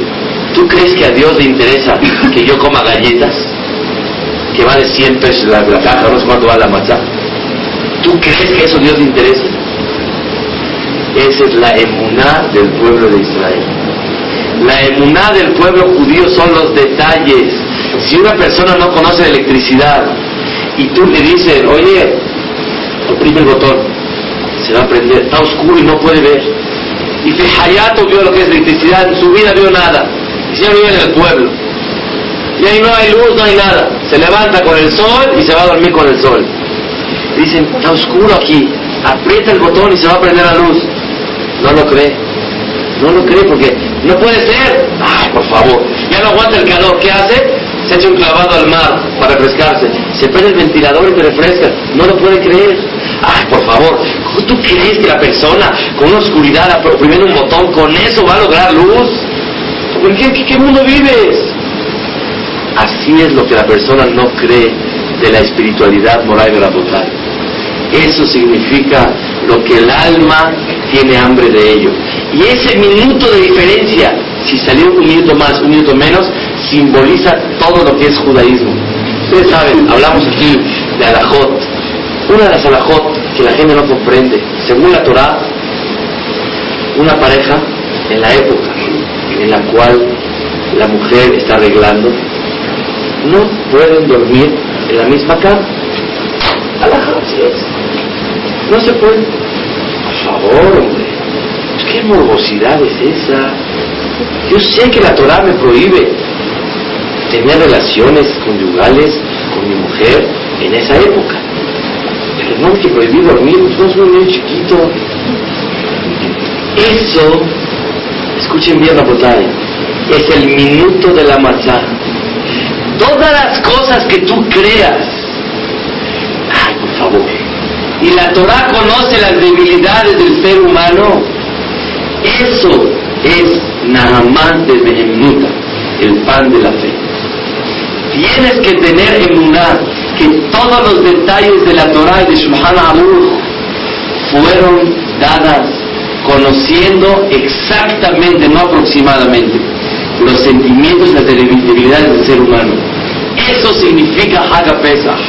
¿tú crees que a Dios le interesa que yo coma galletas? Que vale 100 pesos la, la caja, no sé cuánto vale la matzah. ¿Tú crees que eso a Dios le interesa? Esa es la emuná del pueblo de Israel. La emuná del pueblo judío son los detalles. Si una persona no conoce electricidad y tú le dices, oye, oprime el botón, se va a prender, está oscuro y no puede ver. Y Hayato vio lo que es electricidad, en su vida vio nada. Y se vive en el pueblo. Y ahí no hay luz, no hay nada. Se levanta con el sol y se va a dormir con el sol. Dicen, está oscuro aquí, aprieta el botón y se va a prender la luz. No lo cree. No lo cree porque no puede ser. Ay, por favor. Ya no aguanta el calor. ¿Qué hace? Se echa un clavado al mar para refrescarse. Se prende el ventilador y te refresca. No lo puede creer. Ay, por favor. ¿Tú crees que la persona con una oscuridad oprimiendo un botón, con eso va a lograr luz? ¿En qué, qué mundo vives? Así es lo que la persona no cree de la espiritualidad moral la botán. Eso significa lo que el alma tiene hambre de ello. Y ese minuto de diferencia, si salió un minuto más, un minuto menos, simboliza todo lo que es judaísmo. Ustedes saben, hablamos aquí de alajot. Una de las alajot que la gente no comprende, según la Torah, una pareja en la época en la cual la mujer está arreglando, no pueden dormir en la misma cama. Alajot, así es. No se puede. Por favor, hombre. ¿Qué morbosidad es esa? Yo sé que la Torah me prohíbe tener relaciones conyugales con mi mujer en esa época. Pero no hay que prohibir dormir, somos un niño chiquito. Eso, escuchen bien botella, es el minuto de la matzá. Todas las cosas que tú creas, ay, por favor, y la Torah conoce las debilidades del ser humano, eso es Nahamán de Behemuta, el pan de la fe. Tienes que tener emuná que todos los detalles de la Torah y de Shulchan Aruch fueron dadas conociendo exactamente, no aproximadamente, los sentimientos y las debilidades del ser humano. Eso significa Haga Pesach.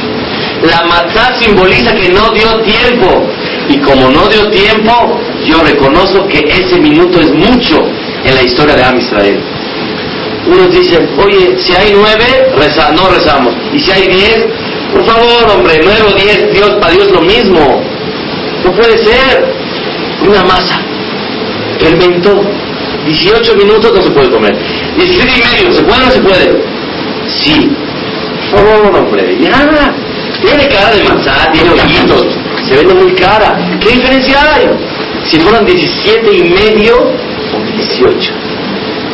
La matzah simboliza que no dio tiempo. Y como no dio tiempo, yo reconozco que ese minuto es mucho en la historia de Am Israel. Unos dicen, oye, si hay nueve, reza, no rezamos. Y si hay diez, por favor, hombre, nueve o diez, Dios, para Dios lo mismo. No puede ser. Una masa. Fermentó. 18 minutos no se puede comer. 17 y medio, ¿se puede o no se puede? Sí. Por favor, hombre, ya. Tiene cara de manzana, tiene ojitos, se vende muy cara. ¿Qué diferencia hay? Si fueran 17 y medio o 18.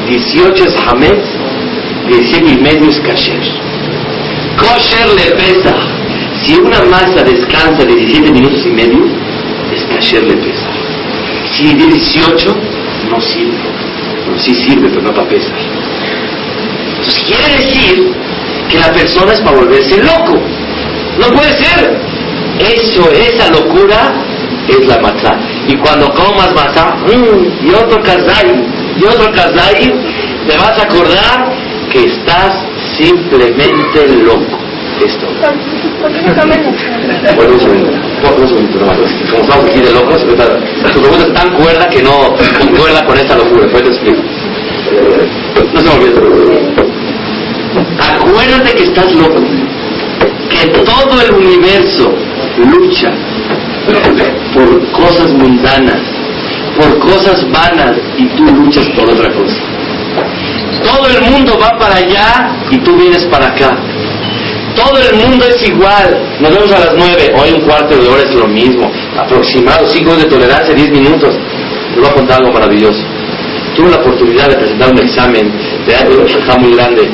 18 es Hametz, 17 y medio es Kasher. Kosher le pesa. Si una masa descansa 17 minutos y medio, es Kasher le pesa. Si 18, no sirve. No, sí sirve, pero no para pesar. Entonces quiere decir que la persona es para volverse loco. No puede ser. Eso, esa locura es la matzah. Y cuando comas matzah, mm, y otro kazai, y otro kazai, te vas a acordar que estás simplemente loco. Esto. Bueno, un segundo. Un segundo nomás. Como estamos aquí de locos, tu pregunta es tan cuerda que no concuerda con esta locura. Después te explico. No se me olvide. Acuérdate que estás loco que todo el universo lucha por cosas mundanas, por cosas vanas y tú luchas por otra cosa. Todo el mundo va para allá y tú vienes para acá. Todo el mundo es igual. Nos vemos a las nueve, hoy un cuarto de hora es lo mismo. Aproximado, cinco de tolerancia, diez minutos. Te voy a contar algo maravilloso. Tuve la oportunidad de presentar un examen de algo muy grande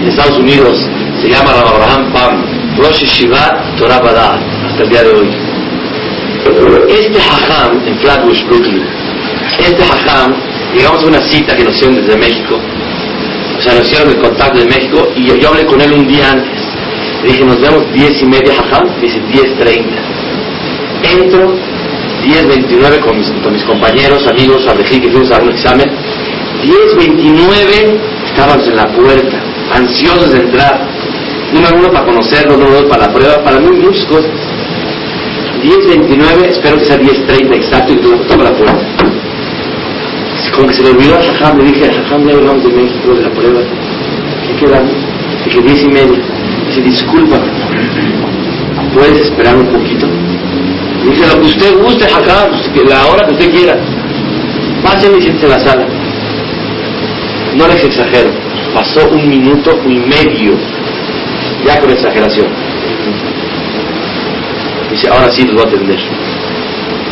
en Estados Unidos se llama Abraham Pam, Rosh Shiva Torah Bada, hasta el día de hoy. Este hajam en Flatbush, Brooklyn, este hajam, llegamos a una cita que nos hicieron desde México, o sea, nos hicieron el contacto de México y yo, hablé con él un día antes. Le dije, nos vemos 10 y media, hajam, dice 10.30. Entro 10.29 con mis, con mis compañeros, amigos, a que fuimos a un examen. 10.29 estábamos en la puerta, ansiosos de entrar número uno para conocerlo, número dos para la prueba, para mí muchas cosas. 10.29, espero que sea 10.30 exacto y tomo la puerta. Como que se le olvidó a Jajam, le dije, Jajam, ya llegamos de México de la prueba. ¿Qué quedamos? Dije, 10 y media. Dice, disculpa, ¿puedes esperar un poquito? Dice, lo que usted guste, Jajam, la hora que usted quiera. Pásenme y siéntese en la sala. No les exagero, pasó un minuto y medio ya con exageración. Dice, ahora sí los voy a atender.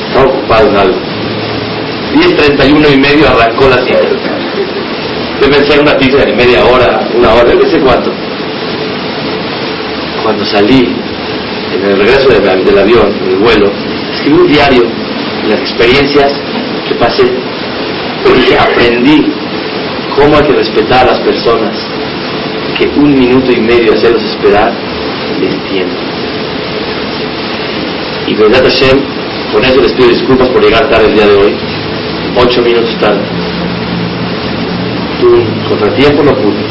Estaba ocupado en algo. 10.31 y medio arrancó la cita. Yo pensé una pizza de media hora, una hora, no sé cuánto. Cuando salí, en el regreso del, avión, en el vuelo, escribí un diario de las experiencias que pasé. Y aprendí cómo hay que respetar a las personas, que un minuto y medio hacerlos esperar les tiempo. Y verdad Hashem, con eso les pido disculpas por llegar tarde el día de hoy, ocho minutos tarde. Tuve un contratiempo, no pude.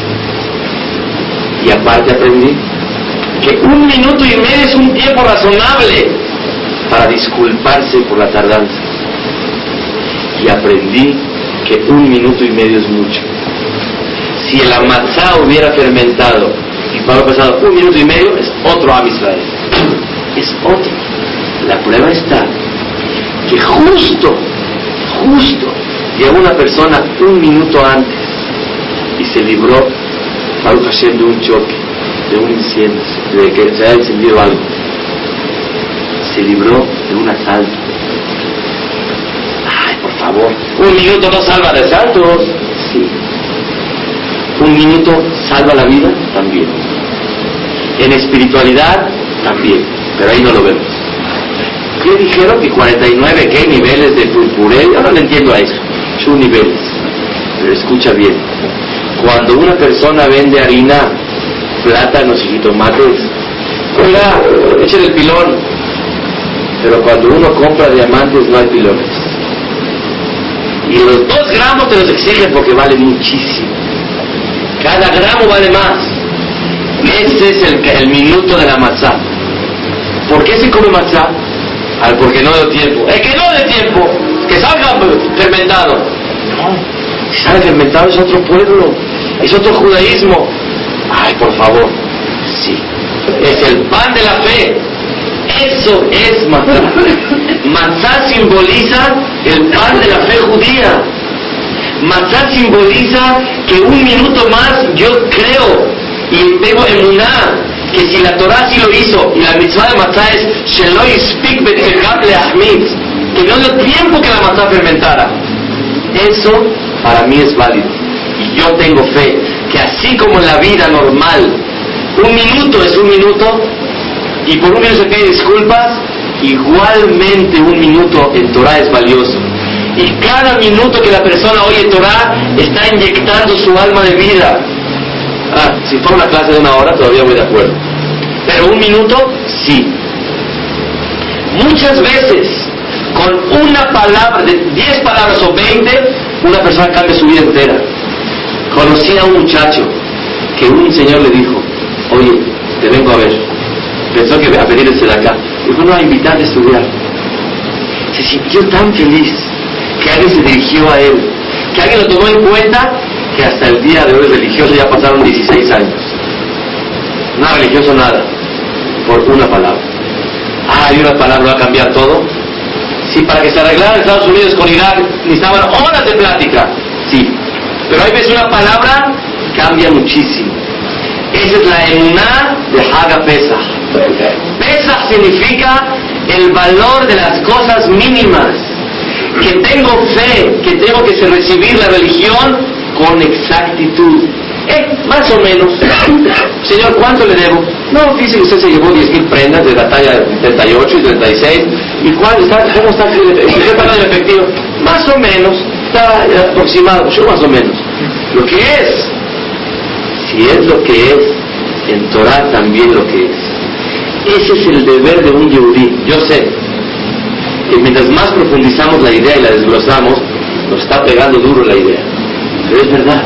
Y aparte aprendí que un minuto y medio es un tiempo razonable para disculparse por la tardanza. Y aprendí que un minuto y medio es mucho si el amatzá hubiera fermentado y para pasado un minuto y medio, es otro Am Es otro. La prueba está que justo, justo, llegó una persona un minuto antes y se libró, para Hashem, de un choque, de un incendio, de que se haya encendido algo. Se libró de un asalto. Ay, por favor, un minuto no salva de asaltos. Sí, un minuto salva la vida también. En espiritualidad también, pero ahí no lo vemos. ¿Qué dijeron? Que 49, ¿qué niveles de purpuré? Yo no le entiendo a eso. Son niveles. Pero escucha bien. Cuando una persona vende harina, plátanos y tomates, oiga, echen el pilón. Pero cuando uno compra diamantes no hay pilones. Y los dos gramos te los exigen porque vale muchísimo. Cada gramo vale más. Ese es el, minuto de la matzá. ¿Por qué se come matzá? Al porque no dio tiempo. Es que no de tiempo, que salga fermentado. No, si sale fermentado es otro pueblo, es otro judaísmo. Ay, por favor, sí. Es el pan de la fe. Eso es matzá. Matzá simboliza el pan de la fe judía. Matzá simboliza que un minuto más yo creo y tengo emuná que si la Torah sí lo hizo y la mitzvah de matzá es Sheloy speak que no dio tiempo que la matzá fermentara. Eso para mí es válido. Y yo tengo fe que así como en la vida normal, un minuto es un minuto y por un minuto se pide disculpas, igualmente un minuto en Torah es valioso. Y cada minuto que la persona oye Torah está inyectando su alma de vida. Ah, si fuera una clase de una hora todavía voy de acuerdo. Pero un minuto, sí. Muchas veces, con una palabra, de 10 palabras o 20, una persona cambia su vida entera. Conocí a un muchacho que un señor le dijo, oye, te vengo a ver. Pensó que a pedirse de acá. Dijo, no, a invitarte a estudiar. Se sintió tan feliz que alguien se dirigió a él, que alguien lo tomó en cuenta, que hasta el día de hoy religioso ya pasaron 16 años. No religioso nada, por una palabra. Ah, y una palabra va a cambiar todo. Sí, para que se arreglara Estados Unidos con Irak necesitaban horas de plática. Sí, pero hay veces una palabra cambia muchísimo. Esa es la emuná de Haga Pesach. Pesach significa el valor de las cosas mínimas que tengo fe, que tengo que recibir la religión con exactitud. Eh, más o menos. Señor, ¿cuánto le debo? No, dice que usted se llevó 10.000 prendas de la talla 38 y 36. ¿Y cuánto está? ¿Cómo está? ¿Qué pagando en efectivo? Más o menos. Está aproximado. Yo más o menos. Lo que es. Si es lo que es, en Torah también lo que es. Ese es el deber de un yehudí. Yo sé, que mientras más profundizamos la idea y la desglosamos, nos está pegando duro la idea. Es verdad.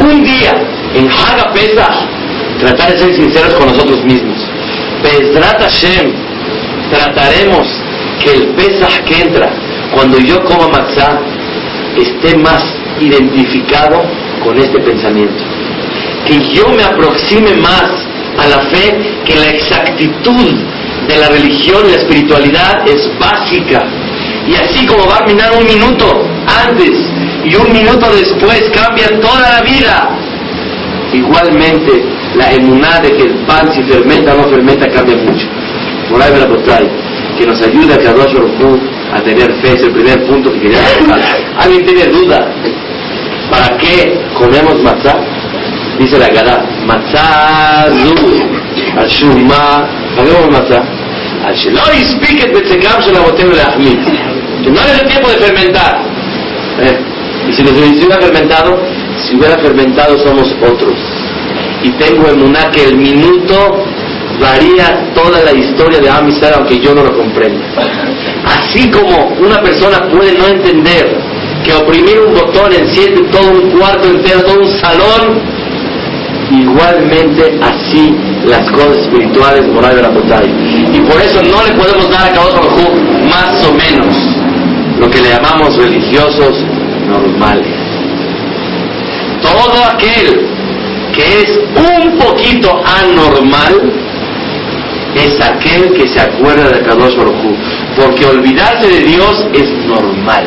Un día, en Haga Pesach, tratar de ser sinceros con nosotros mismos. Pesrat Hashem, trataremos que el Pesach que entra, cuando yo coma matzah, esté más identificado con este pensamiento. Que yo me aproxime más a la fe que la exactitud de la religión y la espiritualidad es básica. Y así como va a minar un minuto antes y un minuto después cambia toda la vida, igualmente la emuná de que el pan si fermenta o no fermenta cambia mucho. Por ahí me la que nos ayuda a Kadosh a tener fe, es el primer punto que quería. ¿Alguien tiene duda? ¿Para qué comemos matzah? Dice la Gadá, matzah Ashuma, hagamos matzah. Ashelo ispiket betzekam shel abotem leachmit. No es el tiempo de fermentar. Eh, y si les hubiera fermentado, si hubiera fermentado somos otros. Y tengo en Muná que el minuto varía toda la historia de Amisar aunque yo no lo comprenda. Así como una persona puede no entender que oprimir un botón enciende todo un cuarto entero, todo un salón, igualmente así las cosas espirituales moral de la botella. Y por eso no le podemos dar a Kadosh Baruj más o menos lo que le llamamos religiosos normales. Todo aquel que es un poquito anormal es aquel que se acuerda de Kadosh Baruj porque olvidarse de Dios es normal.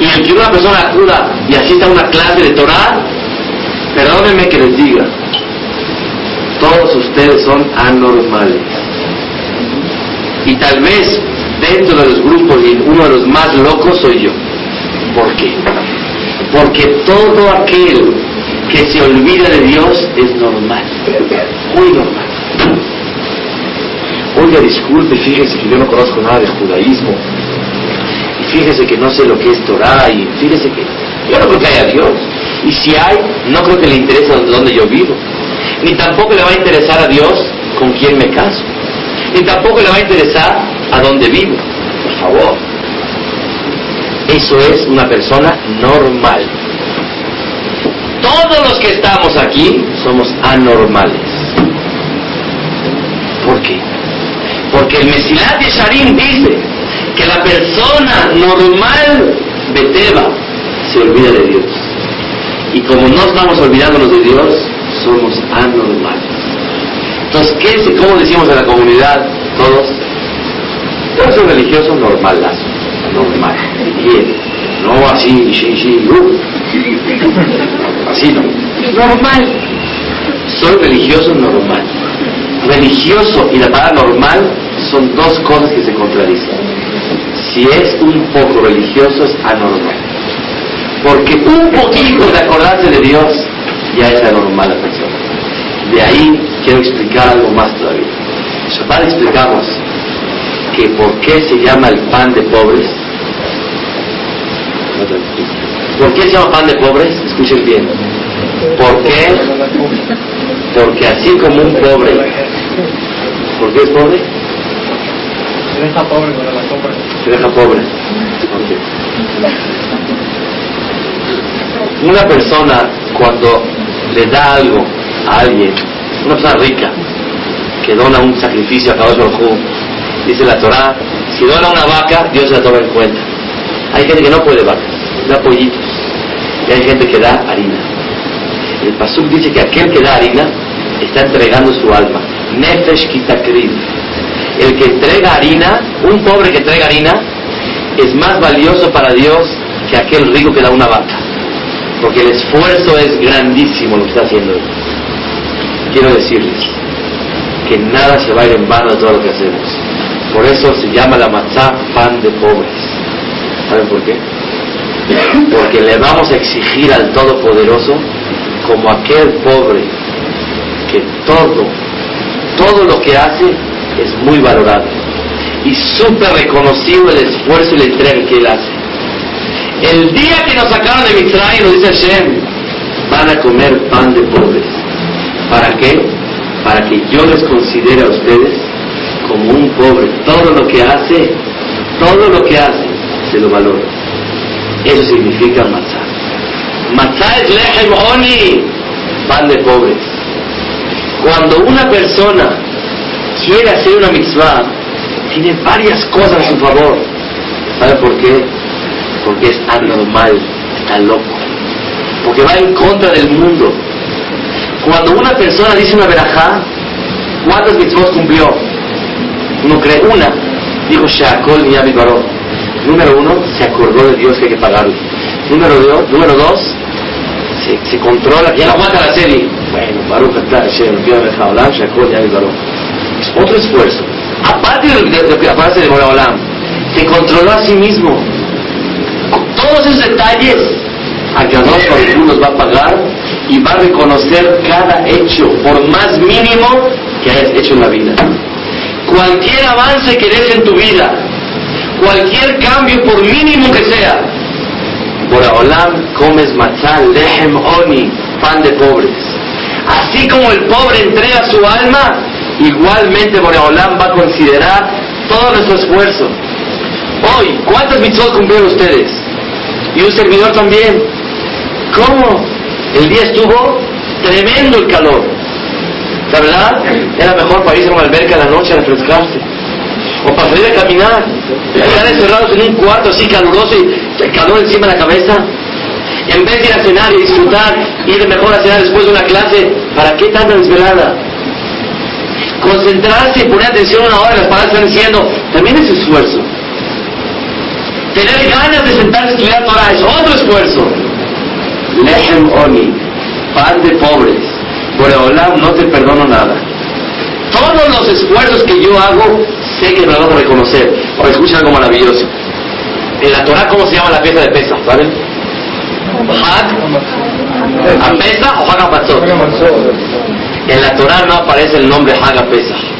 Y el que una persona acuda y asista a una clase de Torah, Perdónenme que les diga, todos ustedes son anormales. Y tal vez dentro de los grupos y uno de los más locos soy yo. ¿Por qué? Porque todo aquel que se olvida de Dios es normal, muy normal. Oiga, disculpe, fíjese que yo no conozco nada de judaísmo. Y fíjese que no sé lo que es Torah. Y fíjese que yo no creo que haya Dios. Y si hay, no creo que le interese dónde yo vivo. Ni tampoco le va a interesar a Dios con quién me caso. Ni tampoco le va a interesar a dónde vivo. Por favor. Eso es una persona normal. todos los que estamos aquí somos anormales. ¿Por qué? Porque el Mesilat Yesharim dice que la persona normal de Teba se olvida de Dios. Y como no estamos olvidándonos de Dios, somos anormales. Entonces, ¿qué, ¿cómo decimos en la comunidad todos? Todos son religiosos normales, normal, bien, no así, sí, sí, uh. así no. Normal. Soy religioso normal. Religioso y la palabra normal son dos cosas que se contradicen. Si es un poco religioso es anormal. Porque un poquito de acordarse de Dios ya es anormal la persona. De ahí quiero explicar algo más todavía. Shabbat explicamos que por qué se llama el pan de pobres. ¿Por qué se llama pan de pobres? Escuchen bien. ¿Por qué? Porque así como un pobre. ¿Por qué es pobre? Se deja pobre con la compra. Se deja pobre. Una persona cuando le da algo a alguien, una persona rica, que dona un sacrificio a Kadosh Baruj dice la Torah, si dona una vaca, Dios la toma en cuenta. Hay gente que no puede vacas, da pollitos. Y hay gente que da harina. El Pasuk dice que aquel que da harina está entregando su alma. Nefesh kitakrid. El que entrega harina, un pobre que entrega harina, es más valioso para Dios que aquel rico que da una vaca. Porque el esfuerzo es grandísimo lo que está haciendo él. Quiero decirles que nada se va a ir en vano de todo lo que hacemos. Por eso se llama la matzá pan de pobres. ¿Saben por qué? Porque le vamos a exigir al Todopoderoso como aquel pobre que todo, todo lo que hace es muy valorado y súper reconocido el esfuerzo y la entrega que él hace. El día que nos sacaron de Mitzrayim, nos dice Hashem, van a comer pan de pobres. ¿Para qué? Para que yo les considere a ustedes como un pobre. Todo lo que hace, todo lo que hace, se lo valora. Eso significa matzah. Matzah es lechem oni, pan de pobres. Cuando una persona quiere hacer una mitzvah, tiene varias cosas a su favor. ¿Sabe por qué? Porque es anormal, está loco. Porque va en contra del mundo. Cuando una persona dice una verajá, ¿cuántas mitzvot cumplió? Uno cree una. Dijo Shakol ni Baró. Número uno, se acordó de Dios que hay que pagarle. Número dos, número dos se, controla, ya no aguanta la serie. Bueno, Baruch está, Hashem, Olam, Shakol ni Baró. Es otro esfuerzo. Aparte de, de, de, de aparte de Boreolam, se controló a sí mismo. Todos esos detalles, Akadosh Baruch nos va a pagar y va a reconocer cada hecho, por más mínimo que hayas hecho en la vida. Cualquier avance que des en tu vida, cualquier cambio, por mínimo que sea, Boreolam comes matzah, lehem oni, pan de pobres. Así como el pobre entrega su alma, igualmente Boreolam va a considerar todo nuestro esfuerzo. Hoy, ¿cuántas mitzvot cumplieron ustedes? Y un servidor también. ¿Cómo? El día estuvo tremendo el calor. La verdad, era mejor para irse a una alberca en la noche a refrescarse. O para salir a caminar. Estar encerrados en un cuarto así caluroso y el calor encima de la cabeza. En vez de ir a cenar y disfrutar, ir mejor a cenar después de una clase, ¿para qué tanta desvelada? Concentrarse y poner atención una hora, las palabras están diciendo, también es esfuerzo. Tener ganas de sentarse a estudiar Torah es otro esfuerzo. Lehem Oni, pan de pobres. Boreolam, no te perdono nada. Todos los esfuerzos que yo hago, sé que me lo vas a reconocer. Ahora escucha algo maravilloso. En la Torah, ¿cómo se llama la fiesta de Pesa? ¿Saben? Hag a Pesa o Hag a Patzot. En la Torah no aparece el nombre Hag a Pesa.